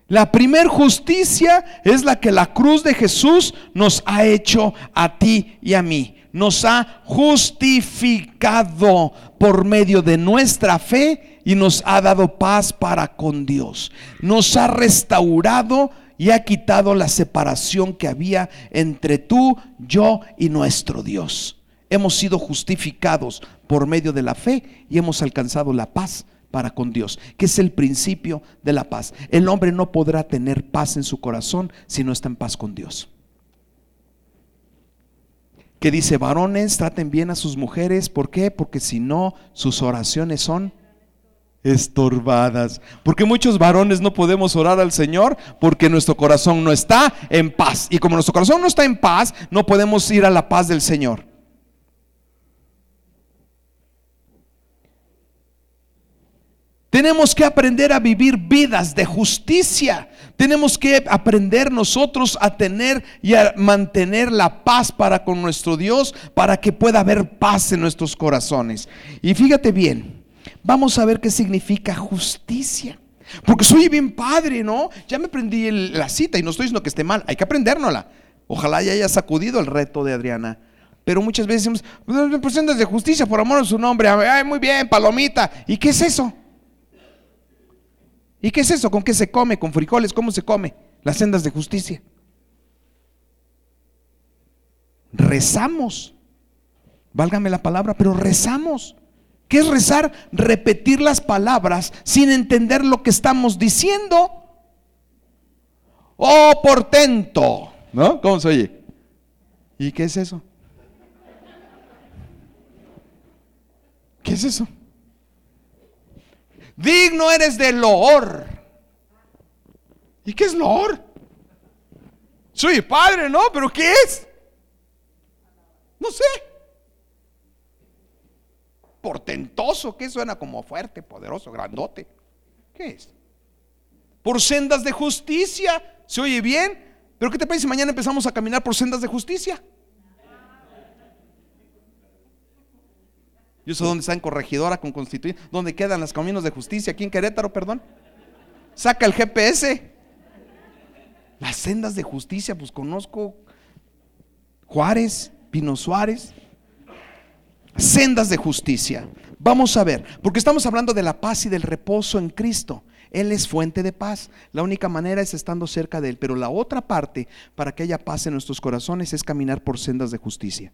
La primer justicia es la que la cruz de Jesús nos ha hecho a ti y a mí. Nos ha justificado por medio de nuestra fe y nos ha dado paz para con Dios. Nos ha restaurado y ha quitado la separación que había entre tú, yo y nuestro Dios. Hemos sido justificados por medio de la fe y hemos alcanzado la paz para con Dios, que es el principio de la paz. El hombre no podrá tener paz en su corazón si no está en paz con Dios. Que dice, varones, traten bien a sus mujeres. ¿Por qué? Porque si no, sus oraciones son estorbadas. Porque muchos varones no podemos orar al Señor porque nuestro corazón no está en paz. Y como nuestro corazón no está en paz, no podemos ir a la paz del Señor. Tenemos que aprender a vivir vidas de justicia. Tenemos que aprender nosotros a tener y a mantener la paz para con nuestro Dios, para que pueda haber paz en nuestros corazones. Y fíjate bien, vamos a ver qué significa justicia. Porque soy bien padre, ¿no? Ya me aprendí la cita y no estoy diciendo que esté mal, hay que aprendérnosla. Ojalá ya haya sacudido el reto de Adriana. Pero muchas veces decimos, pues de justicia por amor a su nombre. Ay, muy bien, palomita. ¿Y qué es eso? ¿Y qué es eso? ¿Con qué se come? ¿Con frijoles? ¿Cómo se come? Las sendas de justicia. Rezamos. Válgame la palabra, pero rezamos. ¿Qué es rezar? Repetir las palabras sin entender lo que estamos diciendo. Oh, portento. ¿No? ¿Cómo se oye? ¿Y qué es eso? ¿Qué es eso? Digno eres de loor. ¿Y qué es loor? Soy padre, ¿no? ¿Pero qué es? No sé. Portentoso, que suena como fuerte, poderoso, grandote. ¿Qué es? Por sendas de justicia. ¿Se oye bien? ¿Pero qué te parece si mañana empezamos a caminar por sendas de justicia? Yo sé dónde está en corregidora con constituyente, dónde quedan los caminos de justicia, aquí en Querétaro, perdón. Saca el GPS. Las sendas de justicia, pues conozco Juárez, Pino Suárez. Sendas de justicia. Vamos a ver, porque estamos hablando de la paz y del reposo en Cristo. Él es fuente de paz. La única manera es estando cerca de Él. Pero la otra parte para que haya paz en nuestros corazones es caminar por sendas de justicia.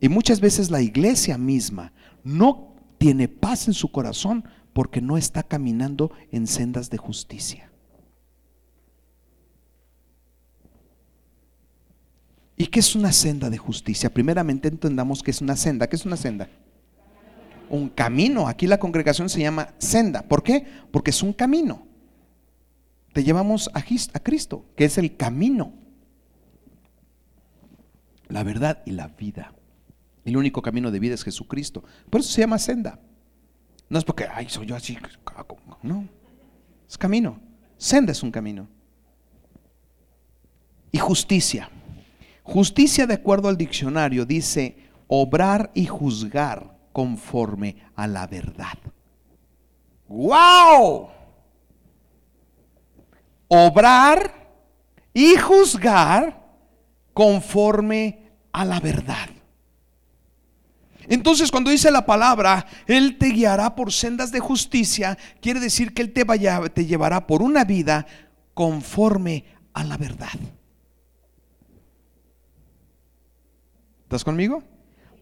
Y muchas veces la iglesia misma no tiene paz en su corazón porque no está caminando en sendas de justicia. ¿Y qué es una senda de justicia? Primeramente entendamos que es una senda. ¿Qué es una senda? Un camino. Aquí la congregación se llama senda. ¿Por qué? Porque es un camino. Te llevamos a Cristo, que es el camino, la verdad y la vida. El único camino de vida es Jesucristo. Por eso se llama senda. No es porque, ay, soy yo así. No, es camino. Senda es un camino. Y justicia. Justicia, de acuerdo al diccionario, dice obrar y juzgar conforme a la verdad. ¡Wow! Obrar y juzgar conforme a la verdad. Entonces cuando dice la palabra, Él te guiará por sendas de justicia, quiere decir que Él te, vaya, te llevará por una vida conforme a la verdad. ¿Estás conmigo?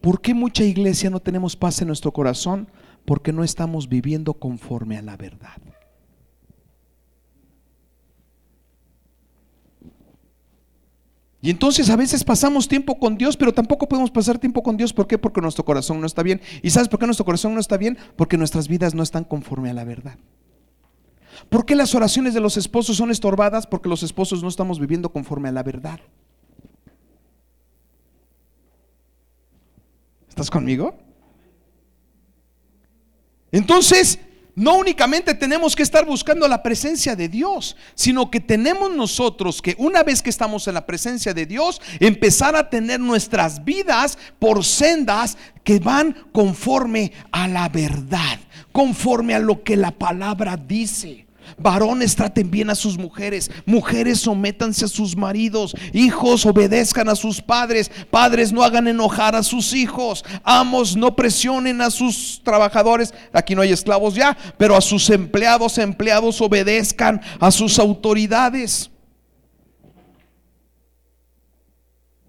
¿Por qué mucha iglesia no tenemos paz en nuestro corazón? Porque no estamos viviendo conforme a la verdad. Y entonces a veces pasamos tiempo con Dios, pero tampoco podemos pasar tiempo con Dios. ¿Por qué? Porque nuestro corazón no está bien. ¿Y sabes por qué nuestro corazón no está bien? Porque nuestras vidas no están conforme a la verdad. ¿Por qué las oraciones de los esposos son estorbadas? Porque los esposos no estamos viviendo conforme a la verdad. ¿Estás conmigo? Entonces, no únicamente tenemos que estar buscando la presencia de Dios, sino que tenemos nosotros que una vez que estamos en la presencia de Dios, empezar a tener nuestras vidas por sendas que van conforme a la verdad, conforme a lo que la palabra dice. Varones traten bien a sus mujeres, mujeres sométanse a sus maridos, hijos obedezcan a sus padres, padres no hagan enojar a sus hijos, amos no presionen a sus trabajadores, aquí no hay esclavos ya, pero a sus empleados, empleados obedezcan a sus autoridades.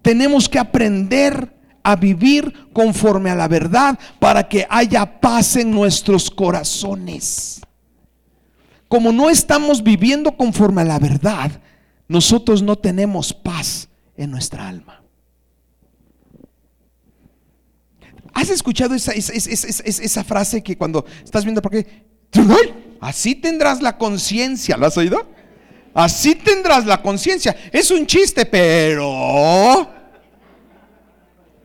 Tenemos que aprender a vivir conforme a la verdad para que haya paz en nuestros corazones como no estamos viviendo conforme a la verdad, nosotros no tenemos paz en nuestra alma. ¿Has escuchado esa, frase que cuando estás viendo por qué? Así tendrás la conciencia. ¿Lo has oído? Así tendrás la conciencia. Es un chiste, pero...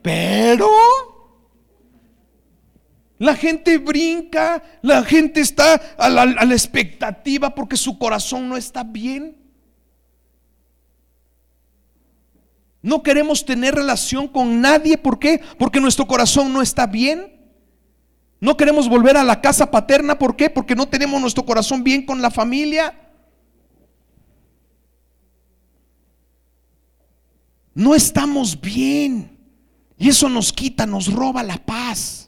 Pero... La gente brinca, la gente está a la, expectativa porque su corazón no está bien. No queremos tener relación con nadie. ¿Por qué? Porque nuestro corazón no está bien. No queremos volver a la casa paterna. ¿Por qué? Porque no tenemos nuestro corazón bien con la familia. No estamos bien. Y eso nos quita, nos roba la paz.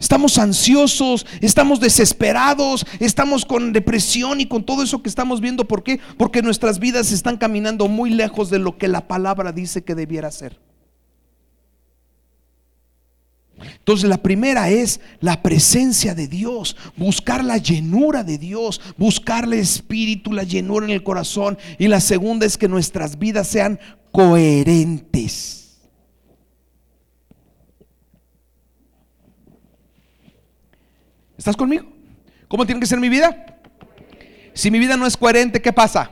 Estamos ansiosos, estamos desesperados, estamos con depresión y con todo eso que estamos viendo. ¿Por qué? Porque nuestras vidas están caminando muy lejos de lo que la palabra dice que debiera ser. Entonces la primera es la presencia de Dios, buscar la llenura de Dios, buscarle espíritu, la llenura en el corazón. Y la segunda es que nuestras vidas sean coherentes. ¿Estás conmigo? ¿Cómo tiene que ser mi vida? Si mi vida no es coherente, ¿qué pasa?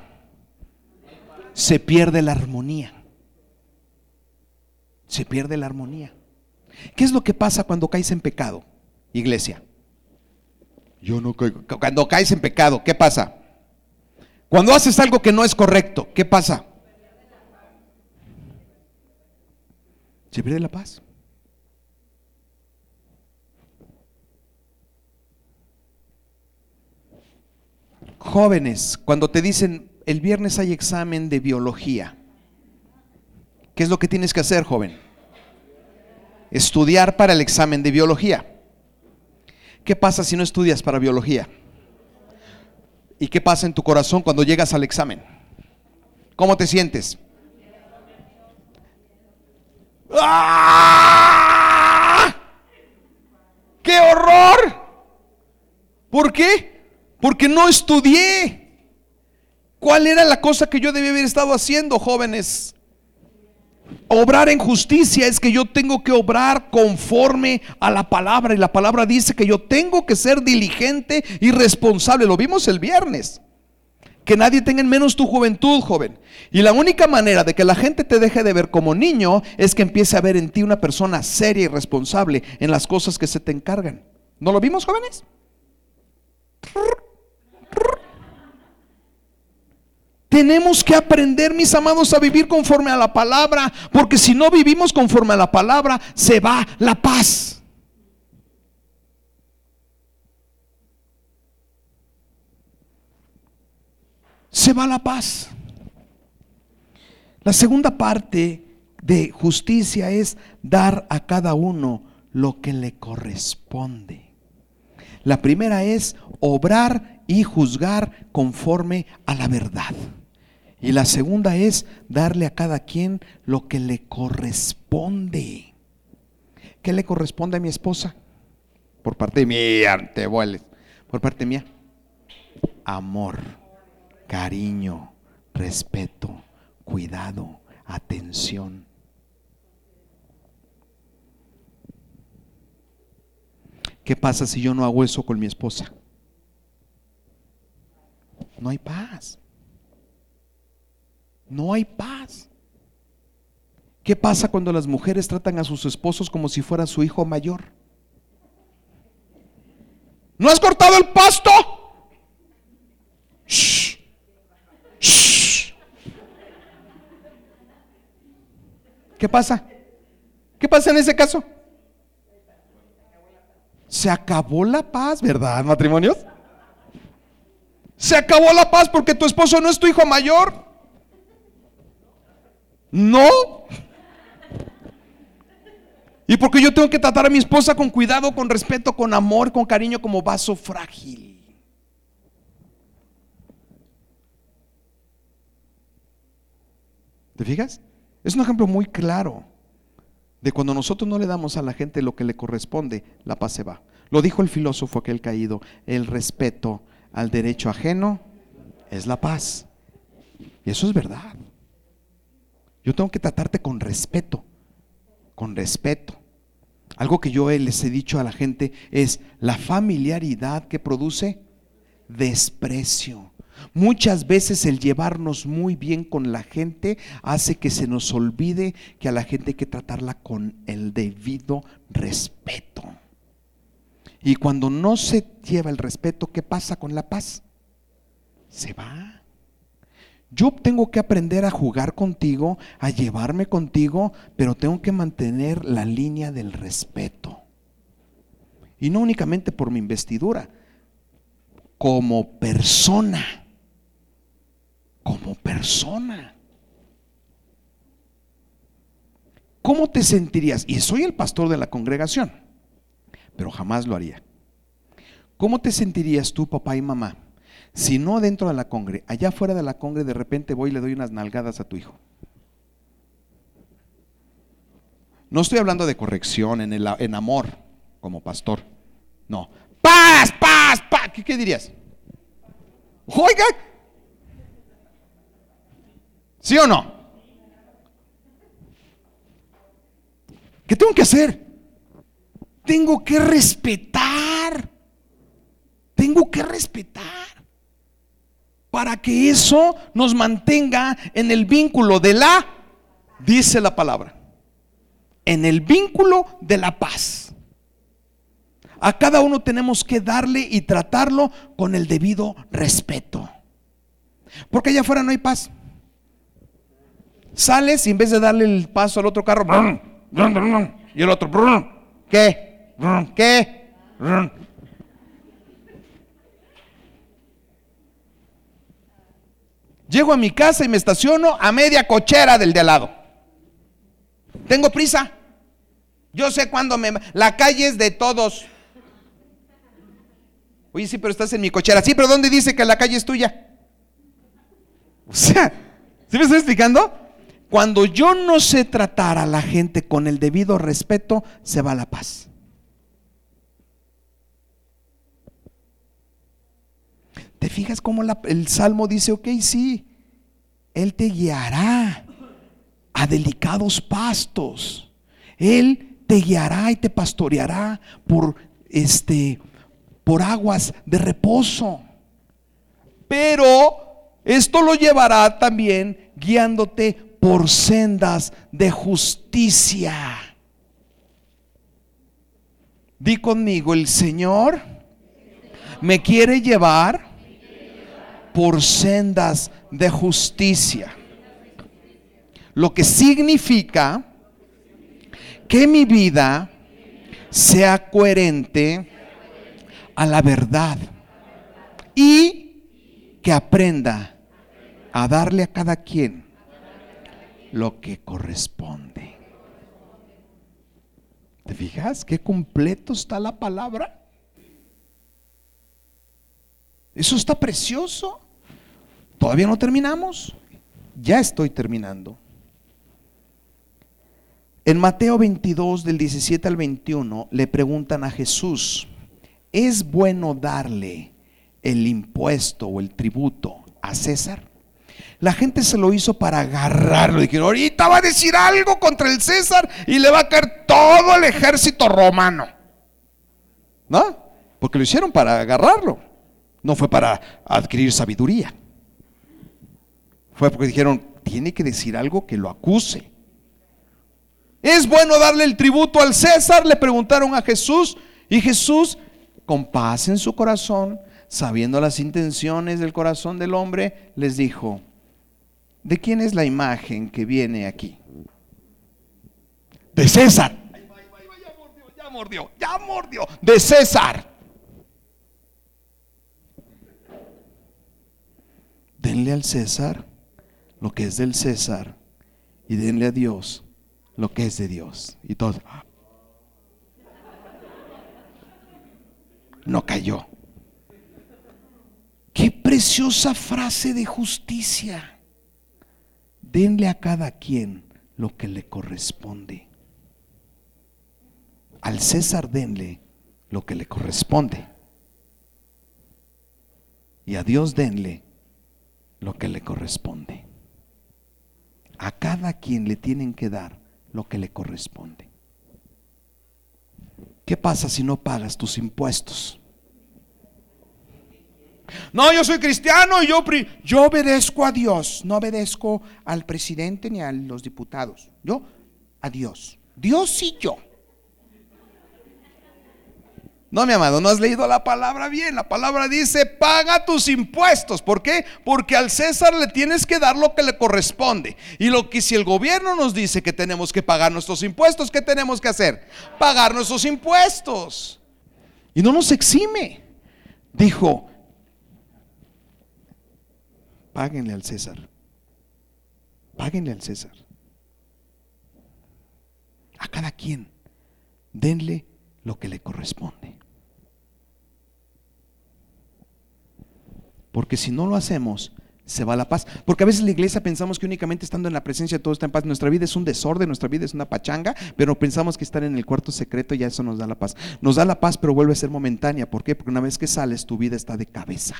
Se pierde la armonía. Se pierde la armonía. ¿Qué es lo que pasa cuando caes en pecado, iglesia? Yo no caigo. Cuando caes en pecado, ¿qué pasa? Cuando haces algo que no es correcto, ¿qué pasa? Se pierde la paz. Jóvenes, cuando te dicen, el viernes hay examen de biología, ¿qué es lo que tienes que hacer, joven? Estudiar para el examen de biología. ¿Qué pasa si no estudias para biología? ¿Y qué pasa en tu corazón cuando llegas al examen? ¿Cómo te sientes? ¡Ah! ¡Qué horror! ¿Por qué? Porque no estudié. ¿Cuál era la cosa que yo debía haber estado haciendo, jóvenes? Obrar en justicia es que yo tengo que obrar conforme a la palabra. Y la palabra dice que yo tengo que ser diligente y responsable. Lo vimos el viernes. Que nadie tenga en menos tu juventud, joven. Y la única manera de que la gente te deje de ver como niño es que empiece a ver en ti una persona seria y responsable en las cosas que se te encargan. ¿No lo vimos, jóvenes? Tenemos que aprender, mis amados, a vivir conforme a la palabra, porque si no vivimos conforme a la palabra, se va la paz. Se va la paz. La segunda parte de justicia es dar a cada uno lo que le corresponde. La primera es obrar y juzgar conforme a la verdad. Y la segunda es darle a cada quien lo que le corresponde. ¿Qué le corresponde a mi esposa? Por parte mía, te vuelves. Por parte mía, amor, cariño, respeto, cuidado, atención. ¿Qué pasa si yo no hago eso con mi esposa? no hay paz. ¿Qué pasa cuando las mujeres tratan a sus esposos como si fuera su hijo mayor? ¿No has cortado el pasto? ¿Qué pasa? ¿Qué pasa en ese caso? Se acabó la paz, ¿verdad, matrimonios? Se acabó la paz porque tu esposo no es tu hijo mayor. No. Y porque yo tengo que tratar a mi esposa con cuidado, con respeto, con amor, con cariño, como vaso frágil. ¿Te fijas? Es un ejemplo muy claro de cuando nosotros no le damos a la gente lo que le corresponde, la paz se va. Lo dijo el filósofo aquel caído, el respeto al derecho ajeno es la paz. Y eso es verdad. Yo tengo que tratarte con respeto, con respeto. Algo que yo les he dicho a la gente es la familiaridad que produce desprecio. Muchas veces el llevarnos muy bien con la gente hace que se nos olvide que a la gente hay que tratarla con el debido respeto. Y cuando no se lleva el respeto, ¿qué pasa con la paz? Se va. Yo tengo que aprender a jugar contigo, a llevarme contigo, pero tengo que mantener la línea del respeto. Y no únicamente por mi investidura, como persona como persona. ¿Cómo te sentirías? Y soy el pastor de la congregación, pero jamás lo haría. ¿Cómo te sentirías tú, papá y mamá, si no dentro de la congre, allá fuera de la congre, de repente voy y le doy unas nalgadas a tu hijo? No estoy hablando de corrección en, el, amor como pastor. No. Paz, paz, paz. ¿Qué, qué dirías? Oiga, ¿Sí o no? ¿Qué tengo que hacer? Tengo que respetar. Tengo que respetar. Para que eso nos mantenga en el vínculo de la, dice la palabra, en el vínculo de la paz. A cada uno tenemos que darle y tratarlo con el debido respeto. Porque allá afuera no hay paz. Sales y en vez de darle el paso al otro carro, y el otro, ¿qué? ¿Qué? Llego a mi casa y me estaciono a media cochera del de al lado. Tengo prisa. Yo sé cuándo me... La calle es de todos. Oye, sí, pero estás en mi cochera. Sí, pero ¿dónde dice que la calle es tuya? O sea, ¿sí me estoy explicando? Cuando yo no sé tratar a la gente con el debido respeto, se va la paz. ¿Te fijas cómo el Salmo dice, ok, sí, Él te guiará a delicados pastos. Él te guiará y te pastoreará por este por aguas de reposo. Pero esto lo llevará también guiándote por sendas de justicia. Di conmigo, el Señor me quiere llevar por sendas de justicia. Lo que significa que mi vida sea coherente a la verdad y que aprenda a darle a cada quien lo que corresponde. ¿Te fijas qué completo está la palabra? Eso está precioso. Todavía no terminamos. Ya estoy terminando. En Mateo 22 del 17 al 21 le preguntan a Jesús, ¿es bueno darle el impuesto o el tributo a César? La gente se lo hizo para agarrarlo. Dijeron, ahorita va a decir algo contra el César y le va a caer todo el ejército romano. ¿No? Porque lo hicieron para agarrarlo. No fue para adquirir sabiduría. Fue porque dijeron, tiene que decir algo que lo acuse. ¿Es bueno darle el tributo al César? Le preguntaron a Jesús. Y Jesús, con paz en su corazón, sabiendo las intenciones del corazón del hombre, les dijo, ¿de quién es la imagen que viene aquí? De César. Ya mordió, ya mordió, de César. Denle al César lo que es del César y denle a Dios lo que es de Dios. Y todo. No cayó. Qué preciosa frase de justicia. Denle a cada quien lo que le corresponde. Al César denle lo que le corresponde. Y a Dios denle lo que le corresponde. A cada quien le tienen que dar lo que le corresponde. ¿Qué pasa si no pagas tus impuestos? No, yo soy cristiano y yo, yo obedezco a Dios, no obedezco al presidente ni a los diputados. Yo a Dios. Dios y yo. No, mi amado, no has leído la palabra bien. La palabra dice, paga tus impuestos. ¿Por qué? Porque al César le tienes que dar lo que le corresponde. Y lo que si el gobierno nos dice que tenemos que pagar nuestros impuestos, ¿qué tenemos que hacer? Pagar nuestros impuestos. Y no nos exime. Dijo, páguenle al César. Páguenle al César. A cada quien, denle lo que le corresponde. Porque si no lo hacemos, se va la paz. Porque a veces la iglesia pensamos que únicamente estando en la presencia todo está en paz. Nuestra vida es un desorden, nuestra vida es una pachanga, pero pensamos que estar en el cuarto secreto ya eso nos da la paz. Nos da la paz, pero vuelve a ser momentánea. ¿Por qué? Porque una vez que sales, tu vida está de cabeza.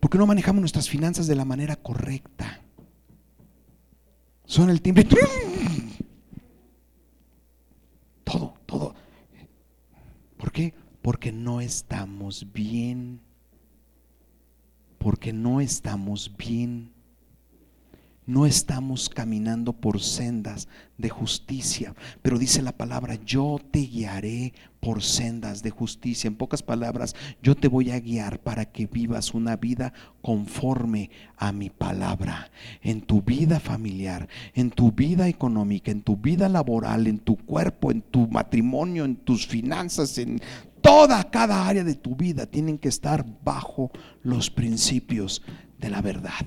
¿Por qué no manejamos nuestras finanzas de la manera correcta? Suena el timbre. Todo, todo. ¿Por qué? Porque no estamos bien. Porque no estamos bien no estamos caminando por sendas de justicia, pero dice la palabra, yo te guiaré por sendas de justicia. En pocas palabras, yo te voy a guiar para que vivas una vida conforme a mi palabra, en tu vida familiar, en tu vida económica, en tu vida laboral, en tu cuerpo, en tu matrimonio, en tus finanzas, en toda cada área de tu vida tienen que estar bajo los principios de la verdad.